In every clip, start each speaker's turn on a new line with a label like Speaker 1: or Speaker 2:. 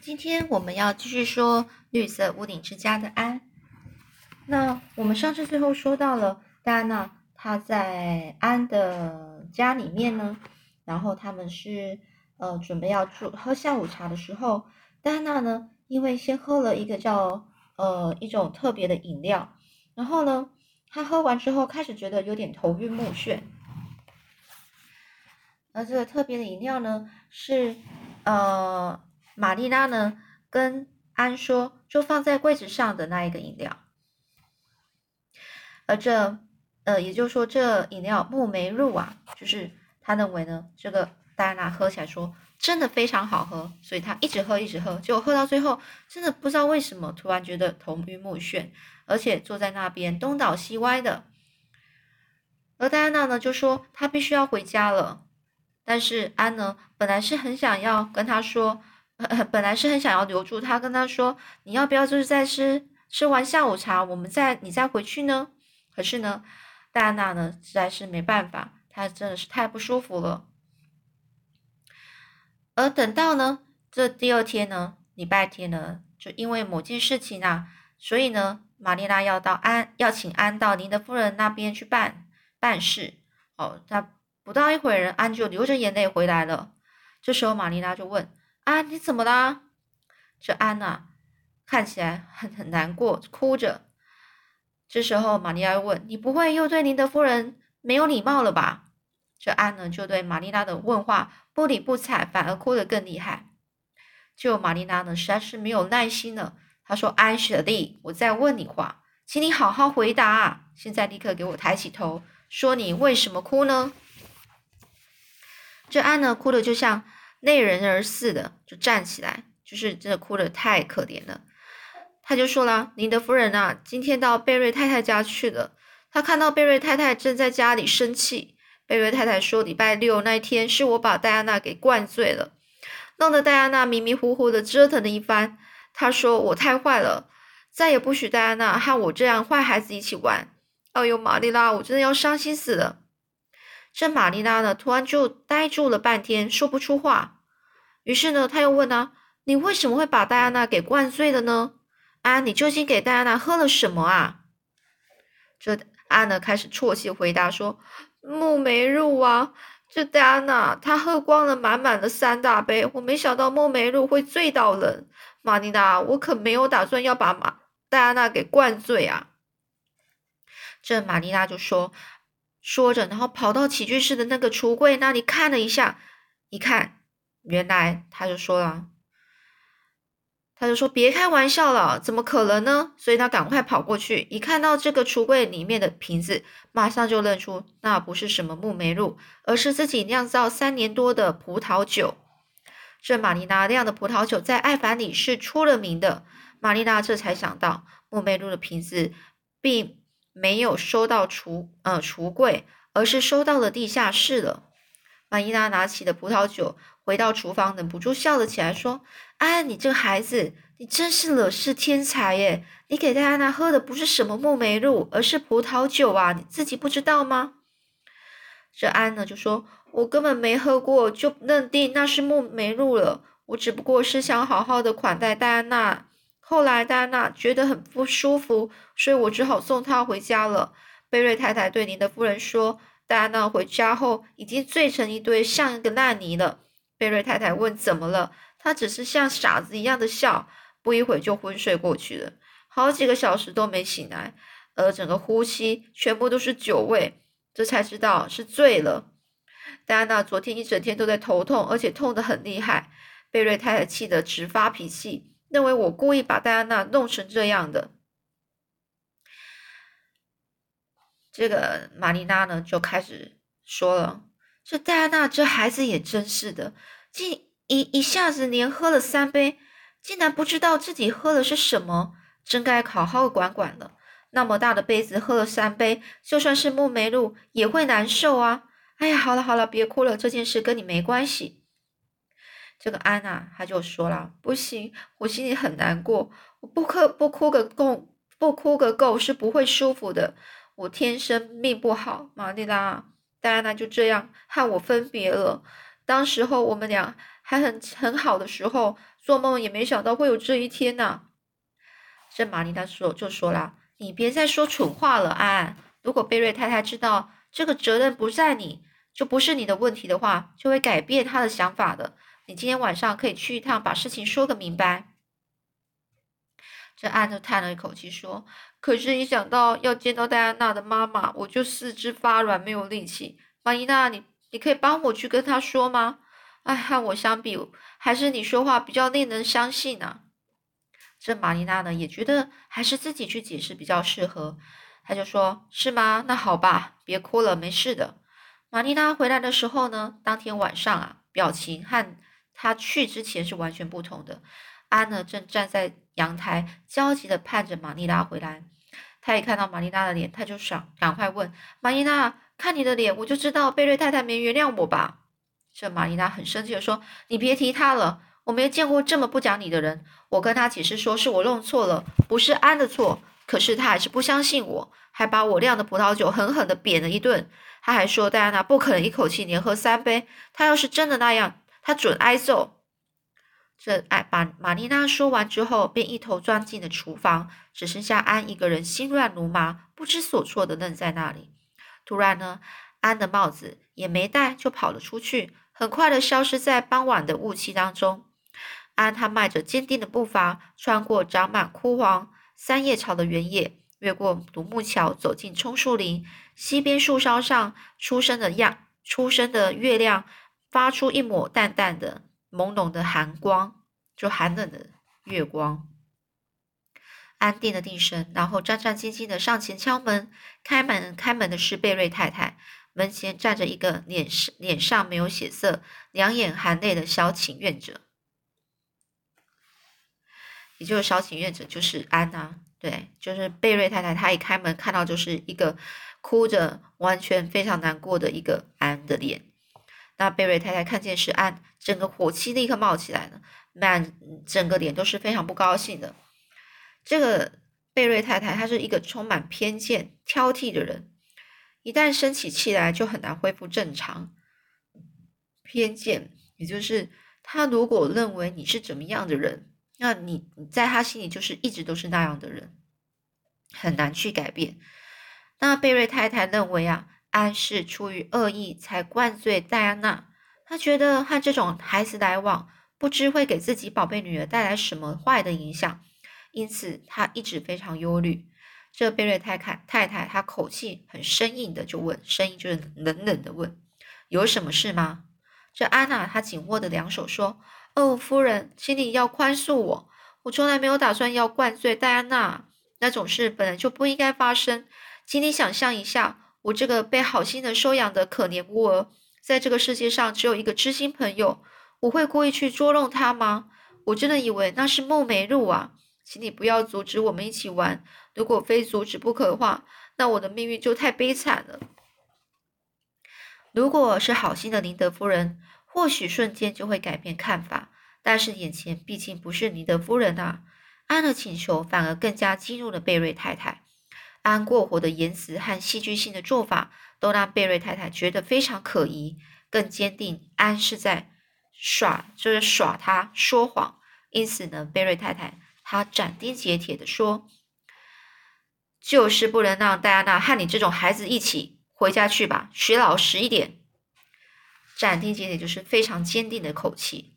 Speaker 1: 今天我们要继续说绿色屋顶之家的安。那我们上次最后说到了戴安娜，她在安的家里面呢，然后他们是呃准备要住喝下午茶的时候，戴安娜呢，因为先喝了一个叫呃一种特别的饮料，然后呢，她喝完之后开始觉得有点头晕目眩。而这个特别的饮料呢，是呃。玛丽拉呢，跟安说，就放在柜子上的那一个饮料，而这，呃，也就是说，这饮料木梅露啊，就是他认为呢，这个戴安娜喝起来说真的非常好喝，所以他一直喝，一直喝，结果喝到最后，真的不知道为什么，突然觉得头晕目眩，而且坐在那边东倒西歪的。而戴安娜呢，就说她必须要回家了，但是安呢，本来是很想要跟他说。本来是很想要留住他，跟他说：“你要不要就是在吃吃完下午茶，我们再你再回去呢？”可是呢，戴安娜呢实在是没办法，她真的是太不舒服了。而等到呢这第二天呢，礼拜天呢，就因为某件事情啊，所以呢，玛丽拉要到安要请安到您的夫人那边去办办事。哦，他不到一会儿，安就流着眼泪回来了。这时候玛丽拉就问。啊，你怎么啦？这安娜看起来很很难过，哭着。这时候，玛丽亚问：“你不会又对您的夫人没有礼貌了吧？”这安呢，就对玛丽拉的问话不理不睬，反而哭得更厉害。就玛丽拉呢，实在是没有耐心了。她说：“安雪莉，我在问你话，请你好好回答。现在立刻给我抬起头，说你为什么哭呢？”这安呢，哭的就像……泪人儿似的就站起来，就是真的哭得太可怜了。他就说了：“您的夫人啊，今天到贝瑞太太家去了。他看到贝瑞太太正在家里生气。贝瑞太太说，礼拜六那天是我把戴安娜给灌醉了，弄得戴安娜迷迷糊糊的折腾了一番。他说我太坏了，再也不许戴安娜和我这样坏孩子一起玩。哎呦，玛丽拉，我真的要伤心死了。”这玛丽拉呢，突然就呆住了半天，说不出话。于是呢，他又问啊：“你为什么会把戴安娜给灌醉了呢？啊，你究竟给戴安娜喝了什么啊？”这安呢开始啜泣回答说：“木梅露啊，这戴安娜她喝光了满满的三大杯，我没想到木梅露会醉到人。玛丽拉，我可没有打算要把玛戴安娜给灌醉啊。”这玛丽拉就说。说着，然后跑到起居室的那个橱柜那里看了一下，一看，原来他就说了，他就说别开玩笑了，怎么可能呢？所以他赶快跑过去，一看到这个橱柜里面的瓶子，马上就认出那不是什么木梅露，而是自己酿造三年多的葡萄酒。这玛丽娜酿的葡萄酒在艾凡里是出了名的。玛丽娜这才想到，木梅露的瓶子并。没有收到橱呃橱柜，而是收到了地下室了。玛伊娜拿起了葡萄酒，回到厨房，忍不住笑了起来，说：“哎，你这个孩子，你真是惹事天才耶！你给戴安娜喝的不是什么木梅露，而是葡萄酒啊！你自己不知道吗？”这安呢就说：“我根本没喝过，就认定那是木梅露了。我只不过是想好好的款待戴安娜。”后来戴安娜觉得很不舒服，所以我只好送她回家了。贝瑞太太对您的夫人说，戴安娜回家后已经醉成一堆，像一个烂泥了。贝瑞太太问怎么了，她只是像傻子一样的笑，不一会就昏睡过去了，好几个小时都没醒来，而整个呼吸全部都是酒味，这才知道是醉了。戴安娜昨天一整天都在头痛，而且痛得很厉害。贝瑞太太气得直发脾气。认为我故意把戴安娜弄成这样的，这个玛丽娜呢就开始说了：“这戴安娜这孩子也真是的，竟一一下子连喝了三杯，竟然不知道自己喝的是什么，真该好好管管了。那么大的杯子喝了三杯，就算是木梅露也会难受啊！哎呀，好了好了，别哭了，这件事跟你没关系。”这个安娜，她就说了：“不行，我心里很难过，我不哭不哭个够，不哭个够是不会舒服的。我天生命不好，玛丽拉，戴安娜就这样和我分别了。当时候我们俩还很很好的时候，做梦也没想到会有这一天呐。这玛丽娜说就说啦：“你别再说蠢话了，安。如果贝瑞太太知道这个责任不在你，就不是你的问题的话，就会改变她的想法的。你今天晚上可以去一趟，把事情说个明白。”这安就叹了一口气说：“可是，一想到要见到戴安娜的妈妈，我就四肢发软，没有力气。玛丽娜，你你可以帮我去跟她说吗？哎，和我相比，还是你说话比较令人相信呢。”这玛丽娜呢，也觉得还是自己去解释比较适合。她就说：“是吗？那好吧，别哭了，没事的。”玛丽娜回来的时候呢，当天晚上啊，表情和他去之前是完全不同的。安呢，正站在阳台，焦急的盼着玛丽拉回来。他一看到玛丽拉的脸，他就想赶快问玛丽拉：“看你的脸，我就知道贝瑞太太没原谅我吧？”这玛丽拉很生气的说：“你别提他了，我没见过这么不讲理的人。我跟他解释说是我弄错了，不是安的错，可是他还是不相信我，还把我酿的葡萄酒狠狠的扁了一顿。他还说戴安娜不可能一口气连喝三杯，他要是真的那样，他准挨揍。”这哎，把玛丽娜说完之后，便一头钻进了厨房，只剩下安一个人心乱如麻、不知所措的愣在那里。突然呢，安的帽子也没戴，就跑了出去，很快的消失在傍晚的雾气当中。安他迈着坚定的步伐，穿过长满枯黄三叶草的原野，越过独木桥，走进松树林。西边树梢上出生的样出生的月亮，发出一抹淡淡的。朦胧的寒光，就寒冷的月光。安定了定神，然后战战兢兢的上前敲门。开门，开门的是贝瑞太太。门前站着一个脸脸上没有血色、两眼含泪的小请愿者，也就是小请愿者就是安呐。对，就是贝瑞太太。她一开门看到就是一个哭着、完全非常难过的一个安的脸。那贝瑞太太看见是安，整个火气立刻冒起来了，满整个脸都是非常不高兴的。这个贝瑞太太她是一个充满偏见、挑剔的人，一旦生起气来就很难恢复正常。偏见，也就是他如果认为你是怎么样的人，那你在他心里就是一直都是那样的人，很难去改变。那贝瑞太太认为啊。安是出于恶意才灌醉戴安娜，他觉得和这种孩子来往，不知会给自己宝贝女儿带来什么坏的影响，因此他一直非常忧虑。这贝瑞太太太太，她口气很生硬的就问，声音就是冷冷的问：“有什么事吗？”这安娜她紧握的两手说：“哦，夫人，请你要宽恕我，我从来没有打算要灌醉戴安娜，那种事本来就不应该发生，请你想象一下。”我这个被好心人收养的可怜孤儿，在这个世界上只有一个知心朋友，我会故意去捉弄他吗？我真的以为那是梦梅路啊！请你不要阻止我们一起玩，如果非阻止不可的话，那我的命运就太悲惨了。如果是好心的林德夫人，或许瞬间就会改变看法，但是眼前毕竟不是林德夫人啊！安的请求反而更加激怒了贝瑞太太。安过火的言辞和戏剧性的做法，都让贝瑞太太觉得非常可疑，更坚定安是在耍，就是耍他说谎。因此呢，贝瑞太太她斩钉截铁地说：“就是不能让戴安娜和你这种孩子一起回家去吧，学老实一点。”斩钉截铁就是非常坚定的口气。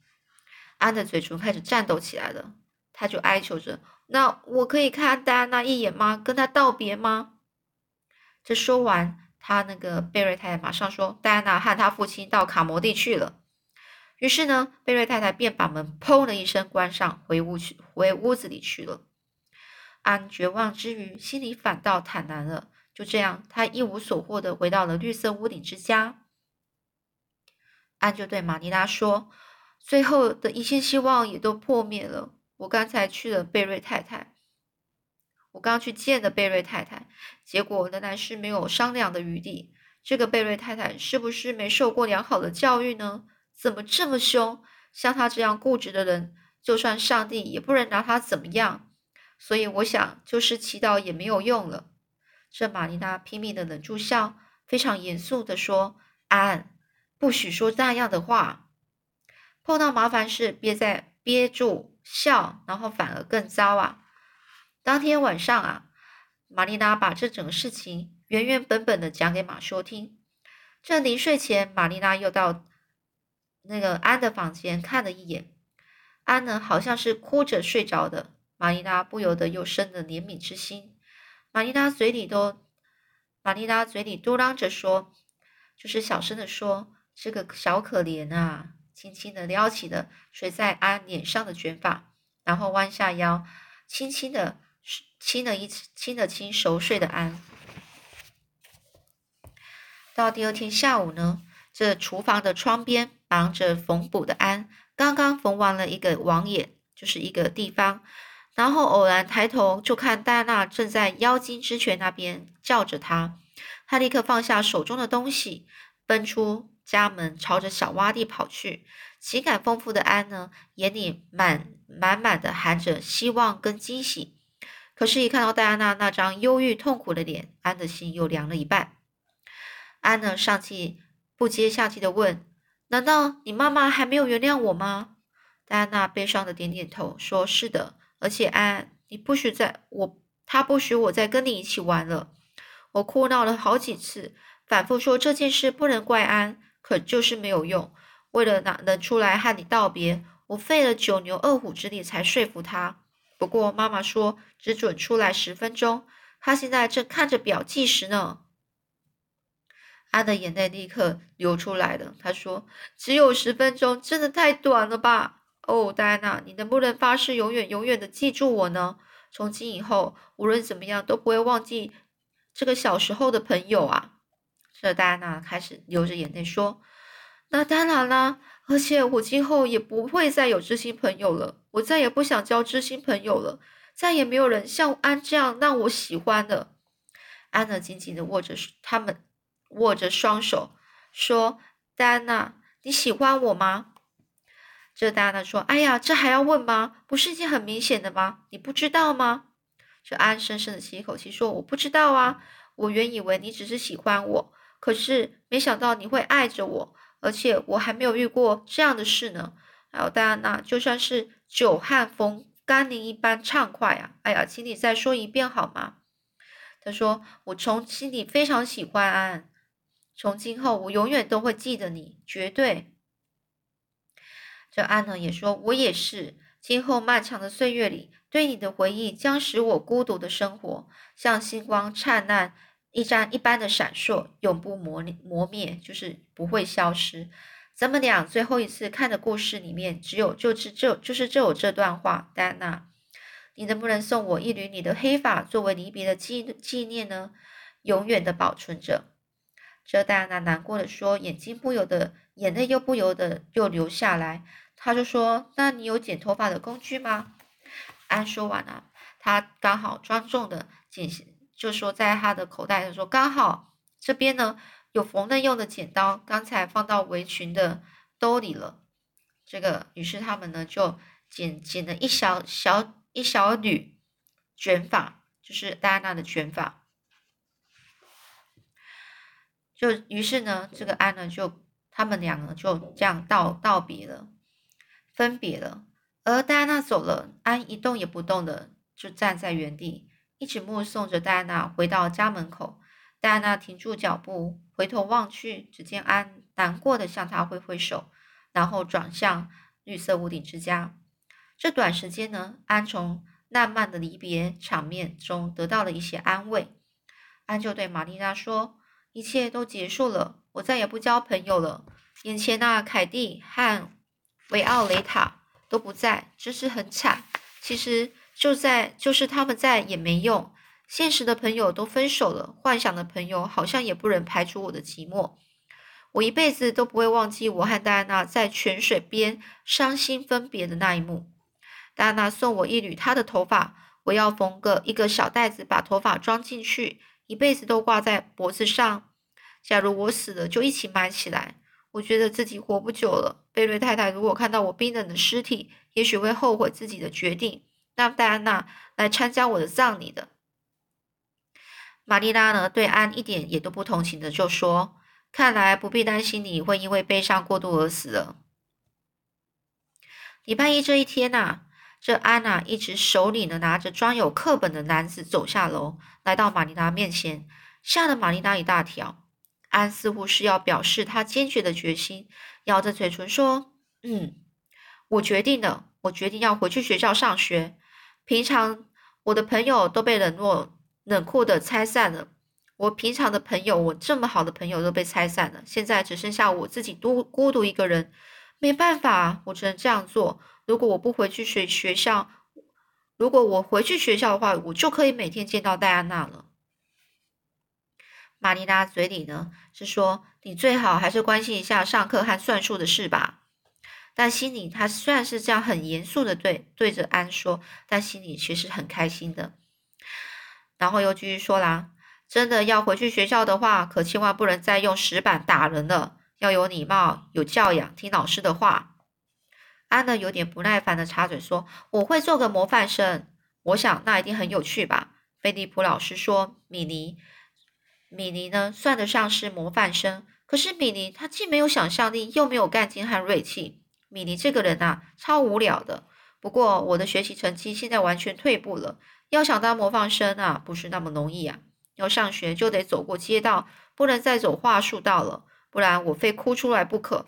Speaker 1: 安的嘴唇开始颤抖起来了，他就哀求着。那我可以看戴安娜一眼吗？跟她道别吗？这说完，他那个贝瑞太太马上说：“戴安娜和她父亲到卡摩地去了。”于是呢，贝瑞太太便把门砰的一声关上，回屋去，回屋子里去了。安绝望之余，心里反倒坦然了。就这样，他一无所获的回到了绿色屋顶之家。安就对玛尼拉说：“最后的一线希望也都破灭了。”我刚才去了贝瑞太太，我刚去见的贝瑞太太，结果仍然是没有商量的余地。这个贝瑞太太是不是没受过良好的教育呢？怎么这么凶？像她这样固执的人，就算上帝也不能拿她怎么样。所以我想，就是祈祷也没有用了。这玛丽娜拼命的忍住笑，非常严肃的说：“安，不许说那样的话。”碰到麻烦事憋在憋住笑，然后反而更糟啊。当天晚上啊，玛丽娜把这整个事情原原本本的讲给马修听。这临睡前，玛丽娜又到那个安的房间看了一眼，安呢好像是哭着睡着的。玛丽娜不由得又生了怜悯之心。玛丽娜嘴里都，玛丽娜嘴里嘟囔着说，就是小声的说：“这个小可怜啊！”轻轻的撩起了垂在安脸上的卷发，然后弯下腰，轻轻的亲了一亲了亲熟睡的安。到第二天下午呢，这厨房的窗边忙着缝补的安，刚刚缝完了一个网眼，就是一个地方。然后偶然抬头，就看戴安娜正在妖精之泉那边叫着他。他立刻放下手中的东西，奔出家门，朝着小洼地跑去。情感丰富的安呢，眼里满满满的含着希望跟惊喜。可是，一看到戴安娜那张忧郁痛苦的脸，安的心又凉了一半。安呢，上气不接下气的问：“难道你妈妈还没有原谅我吗？”戴安娜悲伤的点点头，说：“是的。”而且安，你不许再我，他不许我再跟你一起玩了。我哭闹了好几次，反复说这件事不能怪安，可就是没有用。为了哪能出来和你道别，我费了九牛二虎之力才说服他。不过妈妈说只准出来十分钟，他现在正看着表计时呢。安的眼泪立刻流出来了。他说：“只有十分钟，真的太短了吧？”哦，戴安娜，你能不能发誓永远永远的记住我呢？从今以后，无论怎么样都不会忘记这个小时候的朋友啊！这戴安娜开始流着眼泪说：“那当然啦，而且我今后也不会再有知心朋友了，我再也不想交知心朋友了，再也没有人像安这样让我喜欢的。”安娜紧紧的握着他们，握着双手说：“戴安娜，你喜欢我吗？”这戴安娜说：“哎呀，这还要问吗？不是已经很明显的吗？你不知道吗？”这安深深的吸一口气说：“我不知道啊，我原以为你只是喜欢我，可是没想到你会爱着我，而且我还没有遇过这样的事呢。”还有戴安娜，就算是久旱逢甘霖一般畅快啊！哎呀，请你再说一遍好吗？他说：“我从心里非常喜欢安，从今后我永远都会记得你，绝对。”这安呢也说：“我也是。今后漫长的岁月里，对你的回忆将使我孤独的生活像星光灿烂一盏一般的闪烁，永不磨磨灭，就是不会消失。咱们俩最后一次看的故事里面，只有就是这就是这有这段话。戴安娜，你能不能送我一缕你的黑发，作为离别的纪纪念呢？永远的保存着。”这戴安娜难过的说，眼睛不由得，眼泪又不由得又流下来。他就说：“那你有剪头发的工具吗？”安说完了，他刚好庄重的剪，就说在他的口袋，他说：“刚好这边呢有缝纫用的剪刀，刚才放到围裙的兜里了。”这个，于是他们呢就剪剪了一小小一小缕卷发，就是戴安娜的卷发。就于是呢，这个安呢就他们两个就这样道道别了。分别了，而戴安娜走了，安一动也不动的就站在原地，一直目送着戴安娜回到家门口。戴安娜停住脚步，回头望去，只见安难过的向他挥挥手，然后转向绿色屋顶之家。这短时间呢，安从浪漫的离别场面中得到了一些安慰。安就对玛丽娜说：“一切都结束了，我再也不交朋友了。眼前那凯蒂和……”维奥雷塔都不在，真是很惨。其实就在，就是他们在也没用。现实的朋友都分手了，幻想的朋友好像也不能排除我的寂寞。我一辈子都不会忘记我和戴安娜在泉水边伤心分别的那一幕。戴安娜送我一缕她的头发，我要缝个一个小袋子，把头发装进去，一辈子都挂在脖子上。假如我死了，就一起埋起来。我觉得自己活不久了。贝瑞太太如果看到我冰冷的尸体，也许会后悔自己的决定，让戴安娜来参加我的葬礼的。玛丽拉呢，对安一点也都不同情的就说：“看来不必担心你会因为悲伤过度而死了。”礼拜一这一天呐，这安娜一直手里呢拿着装有课本的篮子走下楼，来到玛丽娜面前，吓得玛丽娜一大跳。安似乎是要表示他坚决的决心，咬着嘴唇说：“嗯，我决定了，我决定要回去学校上学。平常我的朋友都被冷落、冷酷的拆散了。我平常的朋友，我这么好的朋友都被拆散了，现在只剩下我自己独孤独一个人。没办法，我只能这样做。如果我不回去学学校，如果我回去学校的话，我就可以每天见到戴安娜了。”玛丽拉嘴里呢是说：“你最好还是关心一下上课和算术的事吧。”但心里他虽然是这样很严肃的对对着安说，但心里其实很开心的。然后又继续说啦：“真的要回去学校的话，可千万不能再用石板打人了，要有礼貌、有教养，听老师的话。”安呢有点不耐烦的插嘴说：“我会做个模范生，我想那一定很有趣吧。”菲利普老师说：“米妮。”米妮呢，算得上是模范生。可是米妮她既没有想象力，又没有干劲和锐气。米妮这个人啊，超无聊的。不过我的学习成绩现在完全退步了，要想当模范生啊，不是那么容易啊。要上学就得走过街道，不能再走桦树道了，不然我非哭出来不可。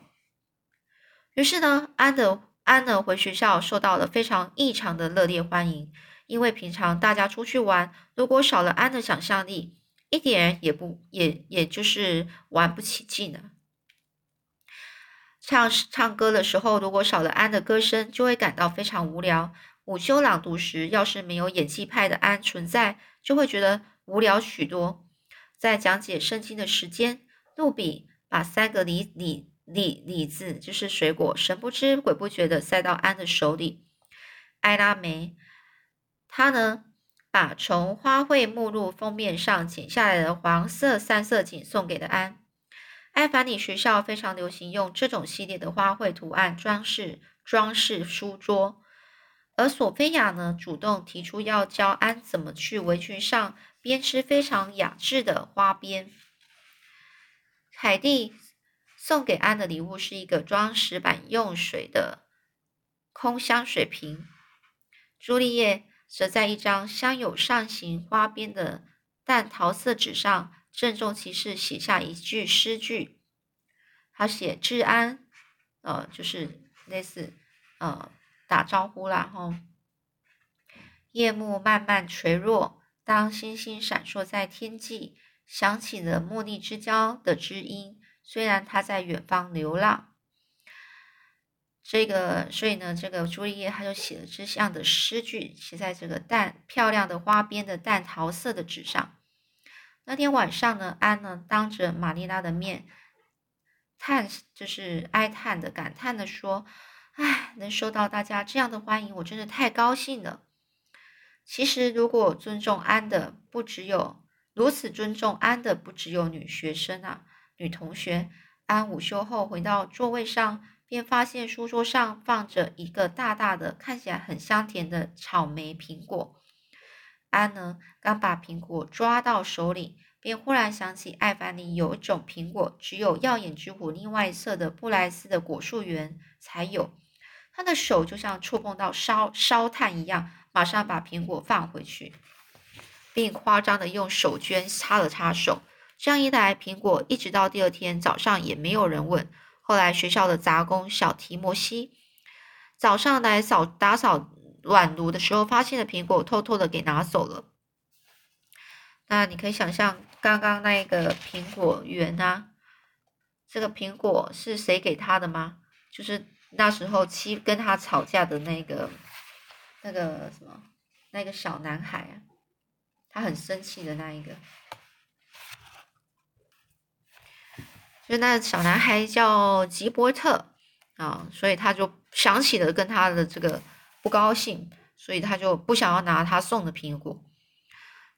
Speaker 1: 于是呢，安德安德回学校，受到了非常异常的热烈欢迎。因为平常大家出去玩，如果少了安的想象力。一点也不也也就是玩不起劲呢。唱唱歌的时候，如果少了安的歌声，就会感到非常无聊。午休朗读时，要是没有演技派的安存在，就会觉得无聊许多。在讲解圣经的时间，露比把三个李李李李字，就是水果，神不知鬼不觉的塞到安的手里。艾拉梅，他呢？把从花卉目录封面上剪下来的黄色三色锦送给了安。艾凡尼学校非常流行用这种系列的花卉图案装饰装饰书桌，而索菲亚呢，主动提出要教安怎么去围裙上编织非常雅致的花边。凯蒂送给安的礼物是一个装石板用水的空香水瓶。朱丽叶。则在一张镶有扇形花边的淡桃色纸上，郑重其事写下一句诗句。他写“治安”，呃，就是类似呃打招呼啦，吼。夜幕慢慢垂落，当星星闪烁在天际，响起了茉莉之交的知音。虽然他在远方流浪。这个，所以呢，这个朱丽叶他就写了这样的诗句，写在这个淡漂亮的花边的淡桃色的纸上。那天晚上呢，安呢当着玛丽拉的面，叹就是哀叹的感叹的说：“唉，能受到大家这样的欢迎，我真的太高兴了。其实，如果尊重安的不只有如此尊重安的不只有女学生啊，女同学。安午休后回到座位上。”便发现书桌上放着一个大大的、看起来很香甜的草莓苹果。安呢，刚把苹果抓到手里，便忽然想起艾凡尼有一种苹果，只有耀眼之湖另外一侧的布莱斯的果树园才有。他的手就像触碰到烧烧炭一样，马上把苹果放回去，并夸张的用手绢擦了擦手。这样一来，苹果一直到第二天早上也没有人问。后来，学校的杂工小提摩西早上来扫打扫暖炉的时候，发现了苹果，偷偷的给拿走了。那你可以想象，刚刚那个苹果园啊，这个苹果是谁给他的吗？就是那时候妻跟他吵架的那个那个什么那个小男孩啊，他很生气的那一个。就那小男孩叫吉伯特啊，所以他就想起了跟他的这个不高兴，所以他就不想要拿他送的苹果。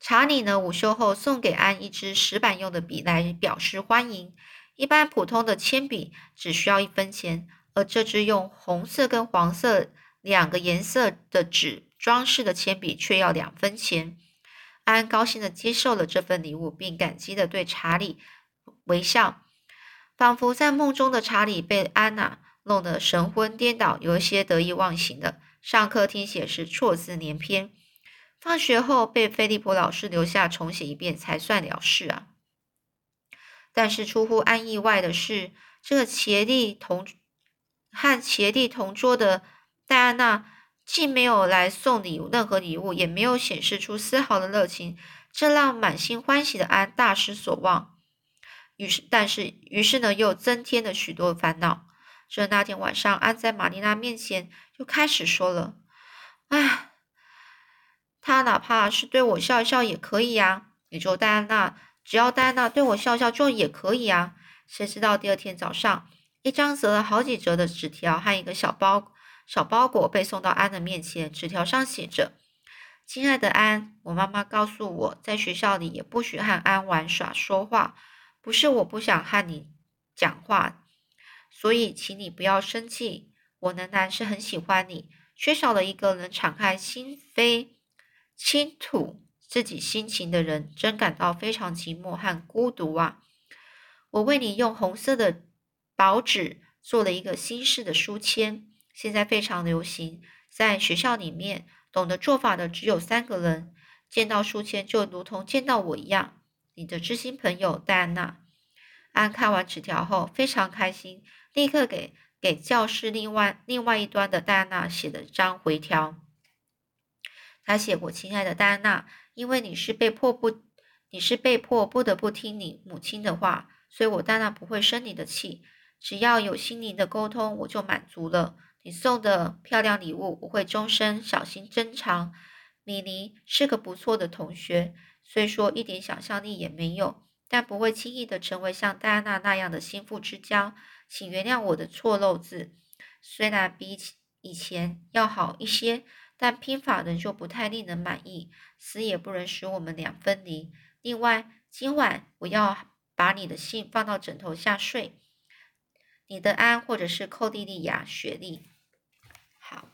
Speaker 1: 查理呢，午休后送给安一支石板用的笔来表示欢迎。一般普通的铅笔只需要一分钱，而这支用红色跟黄色两个颜色的纸装饰的铅笔却要两分钱。安高兴的接受了这份礼物，并感激的对查理微笑。仿佛在梦中的查理被安娜弄得神魂颠倒，有一些得意忘形的。上课听写时错字连篇，放学后被菲利普老师留下重写一遍才算了事啊。但是出乎安意外的是，这个茄弟同和茄弟同桌的戴安娜，既没有来送礼物任何礼物，也没有显示出丝毫的热情，这让满心欢喜的安大失所望。于是，但是，于是呢，又增添了许多烦恼。这那天晚上，安在玛丽娜面前又开始说了：“哎，他哪怕是对我笑笑也可以呀，也就戴安娜，只要戴安娜对我笑笑就也可以呀。谁知道第二天早上，一张折了好几折的纸条和一个小包小包裹被送到安的面前，纸条上写着：‘亲爱的安，我妈妈告诉我在学校里也不许和安玩耍说话。’”不是我不想和你讲话，所以请你不要生气。我仍然是很喜欢你，缺少了一个能敞开心扉、倾吐自己心情的人，真感到非常寂寞和孤独啊！我为你用红色的薄纸做了一个新式的书签，现在非常流行，在学校里面懂得做法的只有三个人，见到书签就如同见到我一样。你的知心朋友戴安娜，安看完纸条后非常开心，立刻给给教室另外另外一端的戴安娜写了张回条。他写过：“亲爱的戴安娜，因为你是被迫不，你是被迫不得不听你母亲的话，所以我当然不会生你的气。只要有心灵的沟通，我就满足了。你送的漂亮礼物，我会终身小心珍藏。米妮是个不错的同学。”虽说一点想象力也没有，但不会轻易的成为像戴安娜那样的心腹之交。请原谅我的错漏字，虽然比以前要好一些，但拼法仍旧不太令人满意，死也不能使我们俩分离。另外，今晚我要把你的信放到枕头下睡。你的安，或者是寇蒂莉亚·雪莉。好。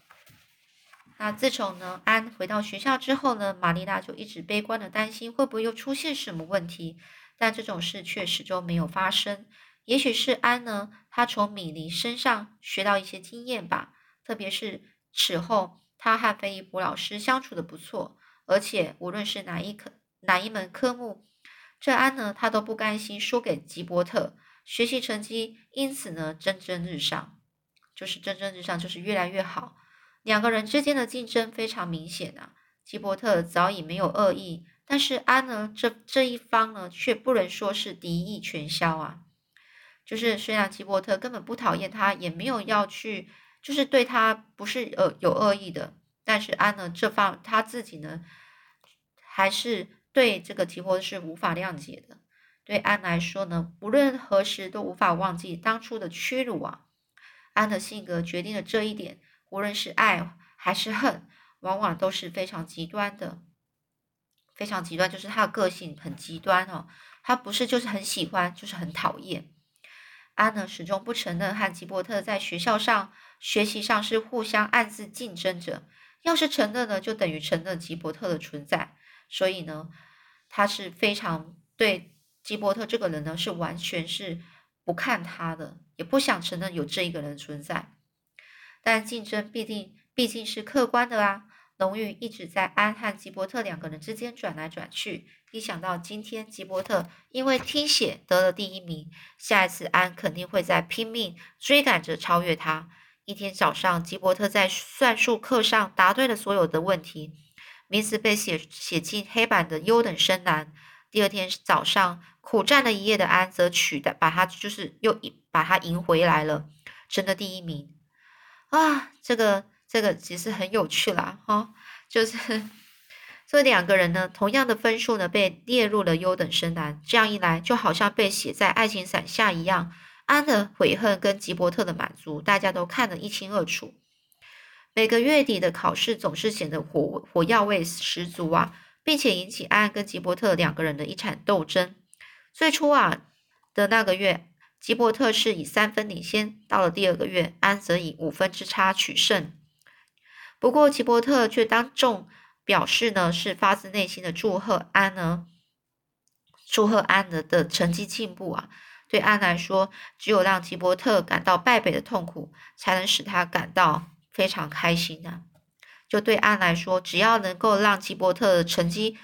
Speaker 1: 那自从呢，安回到学校之后呢，玛丽娜就一直悲观的担心会不会又出现什么问题，但这种事却始终没有发生。也许是安呢，他从米妮身上学到一些经验吧，特别是此后他和菲利普老师相处的不错，而且无论是哪一科哪一门科目，这安呢，他都不甘心输给吉伯特，学习成绩因此呢蒸蒸日上，就是蒸蒸日上，就是越来越好。两个人之间的竞争非常明显啊。吉伯特早已没有恶意，但是安呢，这这一方呢，却不能说是敌意全消啊。就是虽然吉伯特根本不讨厌他，也没有要去，就是对他不是呃有恶意的，但是安呢这方他自己呢，还是对这个吉伯特是无法谅解的。对安来说呢，不论何时都无法忘记当初的屈辱啊。安的性格决定了这一点。无论是爱还是恨，往往都是非常极端的。非常极端，就是他的个性很极端哦。他不是就是很喜欢，就是很讨厌。安呢始终不承认和吉伯特在学校上、学习上是互相暗自竞争着。要是承认呢，就等于承认吉伯特的存在。所以呢，他是非常对吉伯特这个人呢是完全是不看他的，也不想承认有这一个人存在。但竞争必定毕竟是客观的啊，荣誉一直在安和吉伯特两个人之间转来转去。一想到今天吉伯特因为听写得了第一名，下一次安肯定会在拼命追赶着超越他。一天早上，吉伯特在算术课上答对了所有的问题，名字被写写进黑板的优等生栏。第二天早上，苦战了一夜的安则取代把他就是又把他赢回来了，争了第一名。啊，这个这个其实很有趣啦，哈，就是这两个人呢，同样的分数呢被列入了优等生栏，这样一来就好像被写在爱情伞下一样。安的悔恨跟吉伯特的满足，大家都看得一清二楚。每个月底的考试总是显得火火药味十足啊，并且引起安跟吉伯特两个人的一场斗争。最初啊的那个月。吉伯特是以三分领先，到了第二个月，安则以五分之差取胜。不过，吉伯特却当众表示呢，是发自内心的祝贺安呢，祝贺安的的成绩进步啊。对安来说，只有让吉伯特感到败北的痛苦，才能使他感到非常开心呢。就对安来说，只要能够让吉伯特的成绩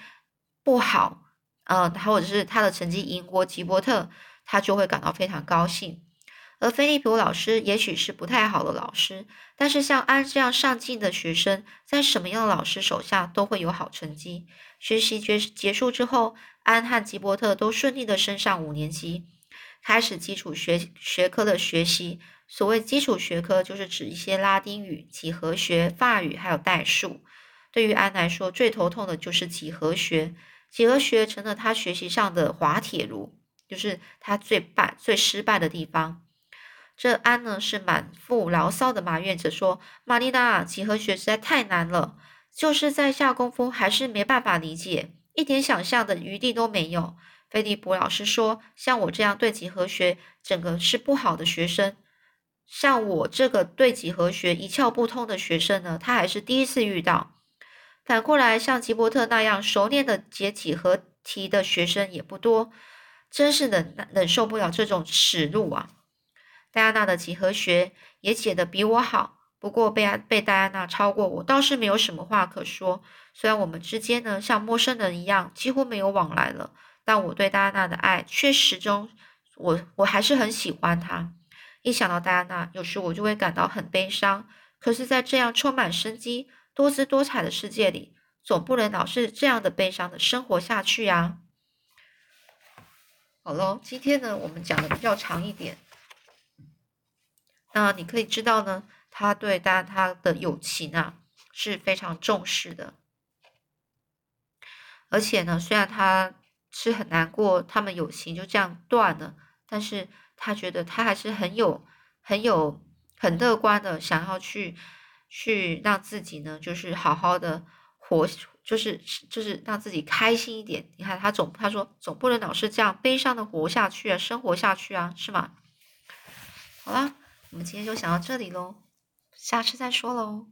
Speaker 1: 不好，嗯呃，或者是他的成绩赢过吉伯特，他就会感到非常高兴。而菲利普老师也许是不太好的老师，但是像安这样上进的学生，在什么样的老师手下都会有好成绩。学习结结束之后，安和吉伯特都顺利的升上五年级，开始基础学学科的学习。所谓基础学科，就是指一些拉丁语、几何学、法语还有代数。对于安来说，最头痛的就是几何学，几何学成了他学习上的滑铁卢，就是他最败、最失败的地方。这安呢是满腹牢骚的埋怨着说：“玛丽娜，几何学实在太难了，就是在下功夫还是没办法理解，一点想象的余地都没有。”菲利普老师说：“像我这样对几何学整个是不好的学生，像我这个对几何学一窍不通的学生呢，他还是第一次遇到。反过来，像吉伯特那样熟练的解几何题的学生也不多，真是忍忍受不了这种耻辱啊！”戴安娜的几何学也解得比我好，不过被被戴安娜超过，我倒是没有什么话可说。虽然我们之间呢像陌生人一样，几乎没有往来了，但我对戴安娜的爱却始终，我我还是很喜欢她。一想到戴安娜，有时我就会感到很悲伤。可是，在这样充满生机、多姿多彩的世界里，总不能老是这样的悲伤的生活下去呀。好喽，今天呢，我们讲的比较长一点。那你可以知道呢，他对大他的友情啊是非常重视的，而且呢，虽然他是很难过，他们友情就这样断了，但是他觉得他还是很有、很有、很乐观的，想要去去让自己呢，就是好好的活，就是就是让自己开心一点。你看他总他说总不能老是这样悲伤的活下去啊，生活下去啊，是吗？好了。我们今天就讲到这里喽，下次再说喽。